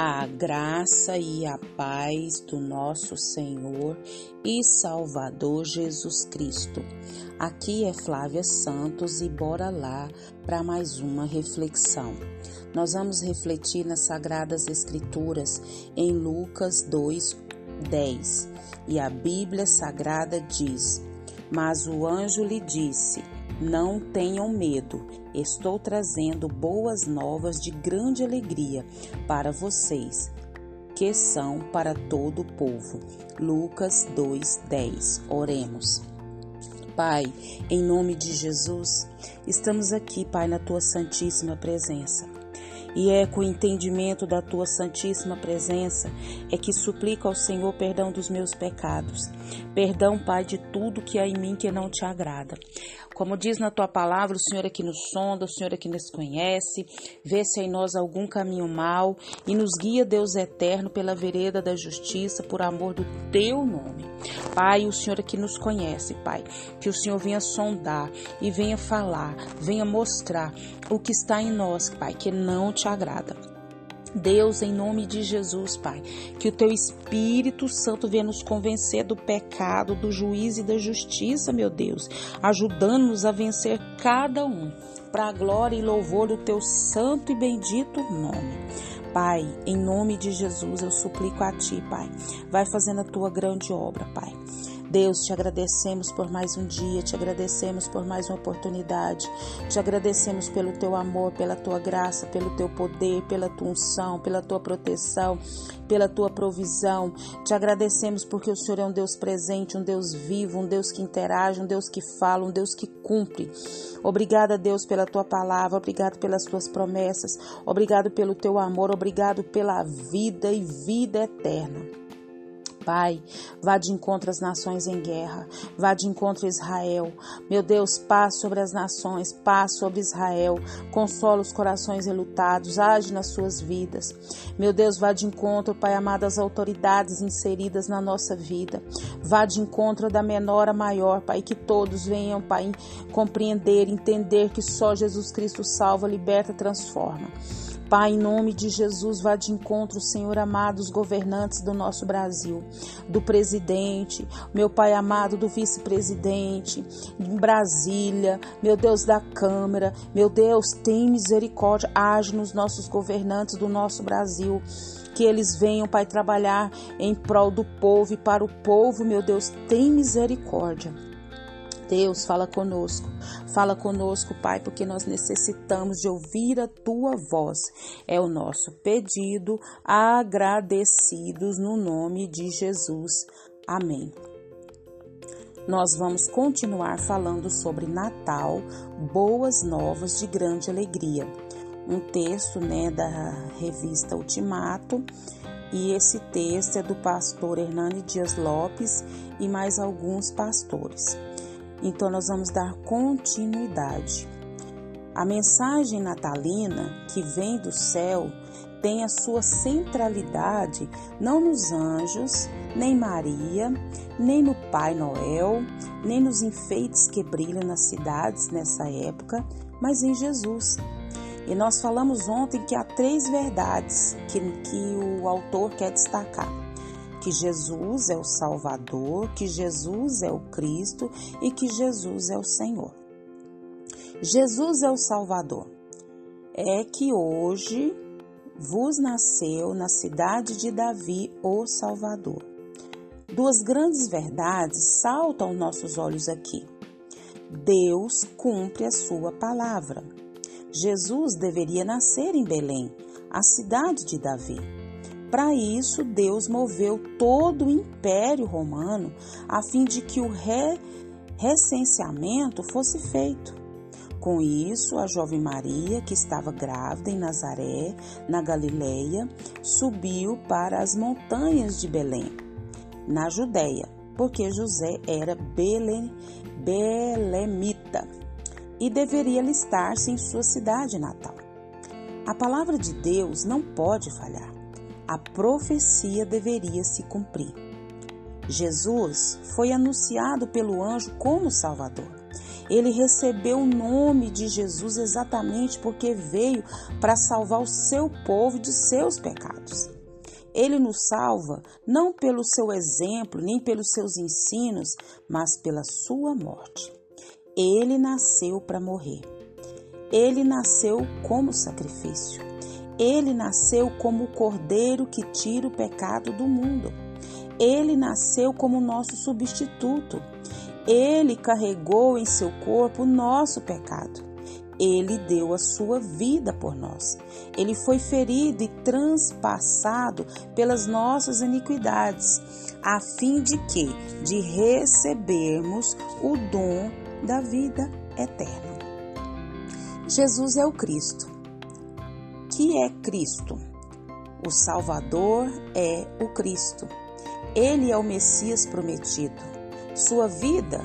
A graça e a paz do nosso Senhor e Salvador Jesus Cristo. Aqui é Flávia Santos e bora lá para mais uma reflexão. Nós vamos refletir nas Sagradas Escrituras em Lucas 2, 10. E a Bíblia Sagrada diz: Mas o anjo lhe disse: não tenham medo, estou trazendo boas novas de grande alegria para vocês, que são para todo o povo. Lucas 2:10. Oremos. Pai, em nome de Jesus, estamos aqui, Pai, na tua santíssima presença. E é com o entendimento da tua santíssima presença é que suplico ao Senhor perdão dos meus pecados. Perdão, Pai, de tudo que há em mim que não te agrada. Como diz na tua palavra, o Senhor é que nos sonda, o Senhor é que nos conhece, vê se há em nós algum caminho mau e nos guia, Deus eterno, pela vereda da justiça, por amor do teu nome. Pai, o Senhor que nos conhece, Pai. Que o Senhor venha sondar e venha falar, venha mostrar o que está em nós, Pai, que não te agrada. Deus, em nome de Jesus, Pai, que o teu Espírito Santo venha nos convencer do pecado, do juízo e da justiça, meu Deus, ajudando-nos a vencer cada um, para a glória e louvor do teu santo e bendito nome. Pai, em nome de Jesus, eu suplico a Ti, Pai, vai fazendo a Tua grande obra, Pai. Deus, te agradecemos por mais um dia, te agradecemos por mais uma oportunidade, te agradecemos pelo teu amor, pela tua graça, pelo teu poder, pela tua unção, pela tua proteção, pela tua provisão. Te agradecemos porque o Senhor é um Deus presente, um Deus vivo, um Deus que interage, um Deus que fala, um Deus que cumpre. Obrigada, Deus, pela tua palavra, obrigado pelas tuas promessas, obrigado pelo teu amor, obrigado pela vida e vida eterna. Pai, vá de encontro às nações em guerra, vá de encontro a Israel. Meu Deus, paz sobre as nações, paz sobre Israel, consola os corações relutados, age nas suas vidas. Meu Deus, vá de encontro, Pai amado, às autoridades inseridas na nossa vida. Vá de encontro da menor a maior, Pai, que todos venham, Pai, compreender, entender que só Jesus Cristo salva, liberta, transforma. Pai, em nome de Jesus, vá de encontro, Senhor amado, os governantes do nosso Brasil, do presidente, meu Pai amado, do vice-presidente, em Brasília, meu Deus da Câmara, meu Deus, tem misericórdia, age nos nossos governantes do nosso Brasil que eles venham, Pai, trabalhar em prol do povo e para o povo, meu Deus, tem misericórdia. Deus, fala conosco. Fala conosco, Pai, porque nós necessitamos de ouvir a tua voz. É o nosso pedido, agradecidos no nome de Jesus. Amém. Nós vamos continuar falando sobre Natal, boas novas de grande alegria. Um texto, né, da revista Ultimato. E esse texto é do pastor Hernani Dias Lopes e mais alguns pastores. Então, nós vamos dar continuidade. A mensagem natalina que vem do céu tem a sua centralidade não nos anjos, nem Maria, nem no Pai Noel, nem nos enfeites que brilham nas cidades nessa época, mas em Jesus. E nós falamos ontem que há três verdades que, que o autor quer destacar que Jesus é o Salvador, que Jesus é o Cristo e que Jesus é o Senhor. Jesus é o Salvador. É que hoje vos nasceu na cidade de Davi o Salvador. Duas grandes verdades saltam aos nossos olhos aqui. Deus cumpre a sua palavra. Jesus deveria nascer em Belém, a cidade de Davi. Para isso, Deus moveu todo o Império Romano a fim de que o re recenseamento fosse feito. Com isso, a jovem Maria, que estava grávida em Nazaré, na Galileia, subiu para as montanhas de Belém, na Judéia, porque José era Belém, belemita e deveria alistar-se em sua cidade natal. A palavra de Deus não pode falhar a profecia deveria se cumprir. Jesus foi anunciado pelo anjo como Salvador. Ele recebeu o nome de Jesus exatamente porque veio para salvar o seu povo de seus pecados. Ele nos salva não pelo seu exemplo, nem pelos seus ensinos, mas pela sua morte. Ele nasceu para morrer. Ele nasceu como sacrifício. Ele nasceu como o cordeiro que tira o pecado do mundo. Ele nasceu como nosso substituto. Ele carregou em seu corpo o nosso pecado. Ele deu a sua vida por nós. Ele foi ferido e transpassado pelas nossas iniquidades, a fim de que de recebermos o dom da vida eterna. Jesus é o Cristo. Que é Cristo? O Salvador é o Cristo. Ele é o Messias prometido. Sua vida,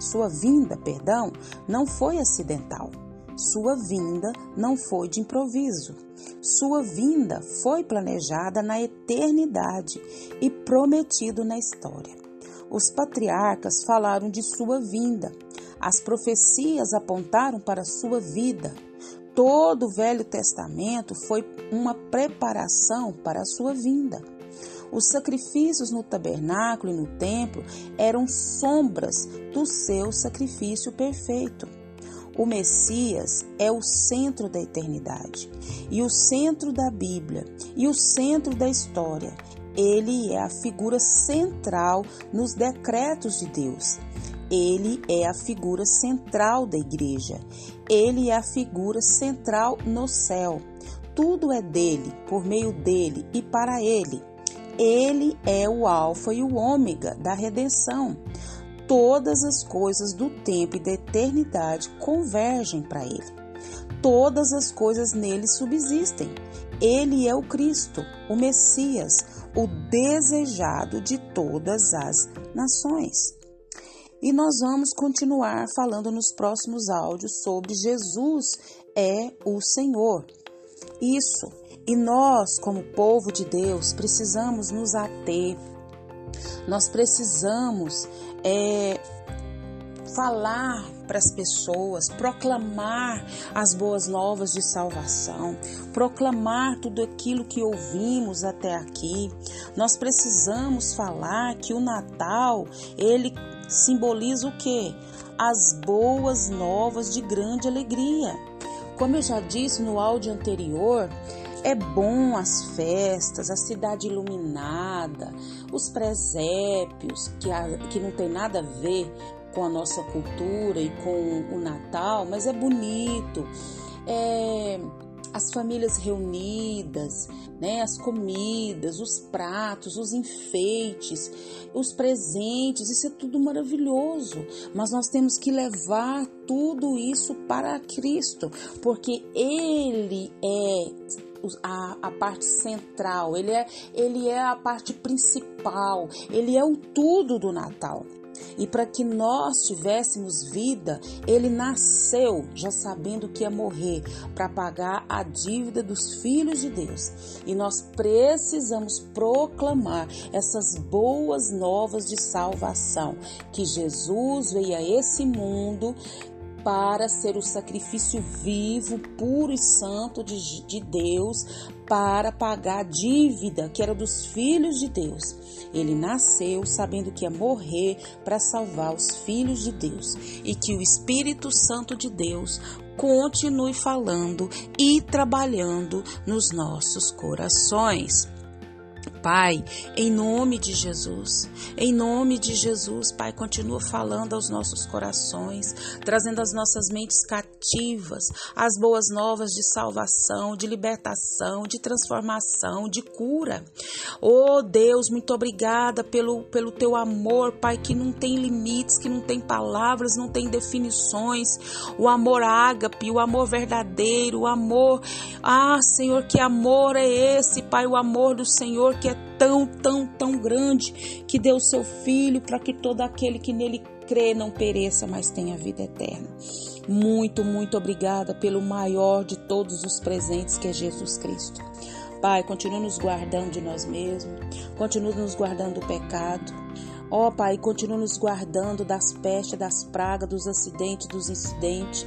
sua vinda, perdão, não foi acidental. Sua vinda não foi de improviso. Sua vinda foi planejada na eternidade e prometido na história. Os patriarcas falaram de sua vinda. As profecias apontaram para sua vida. Todo o Velho Testamento foi uma preparação para a sua vinda. Os sacrifícios no tabernáculo e no templo eram sombras do seu sacrifício perfeito. O Messias é o centro da eternidade e o centro da Bíblia e o centro da história. Ele é a figura central nos decretos de Deus. Ele é a figura central da igreja. Ele é a figura central no céu. Tudo é dele, por meio dele e para ele. Ele é o Alfa e o Ômega da redenção. Todas as coisas do tempo e da eternidade convergem para Ele. Todas as coisas nele subsistem. Ele é o Cristo, o Messias, o desejado de todas as nações. E nós vamos continuar falando nos próximos áudios sobre Jesus é o Senhor. Isso e nós, como povo de Deus, precisamos nos ater, nós precisamos é, falar para as pessoas, proclamar as boas novas de salvação, proclamar tudo aquilo que ouvimos até aqui. Nós precisamos falar que o Natal, ele simboliza o quê? As boas novas de grande alegria. Como eu já disse no áudio anterior, é bom as festas, a cidade iluminada, os presépios, que, que não tem nada a ver com a nossa cultura e com o Natal, mas é bonito. É, as famílias reunidas, né, as comidas, os pratos, os enfeites, os presentes, isso é tudo maravilhoso. Mas nós temos que levar tudo isso para Cristo, porque Ele é a, a parte central, ele é, ele é a parte principal, ele é o tudo do Natal. E para que nós tivéssemos vida, ele nasceu já sabendo que ia morrer para pagar a dívida dos filhos de Deus. E nós precisamos proclamar essas boas novas de salvação, que Jesus veio a esse mundo para ser o sacrifício vivo, puro e santo de, de Deus, para pagar a dívida que era dos filhos de Deus. Ele nasceu sabendo que ia morrer para salvar os filhos de Deus e que o Espírito Santo de Deus continue falando e trabalhando nos nossos corações. Pai, em nome de Jesus, em nome de Jesus, Pai, continua falando aos nossos corações, trazendo as nossas mentes cativas, as boas novas de salvação, de libertação, de transformação, de cura. Oh Deus, muito obrigada pelo, pelo teu amor, Pai, que não tem limites, que não tem palavras, não tem definições. O amor ágape, o amor verdadeiro, o amor, ah, Senhor, que amor é esse, Pai, o amor do Senhor que é tão, tão, tão grande que deu o seu filho para que todo aquele que nele crê não pereça, mas tenha vida eterna. Muito, muito obrigada pelo maior de todos os presentes que é Jesus Cristo. Pai, continua nos guardando de nós mesmos, continua nos guardando do pecado. Ó oh, Pai, continua nos guardando das pestes, das pragas, dos acidentes, dos incidentes.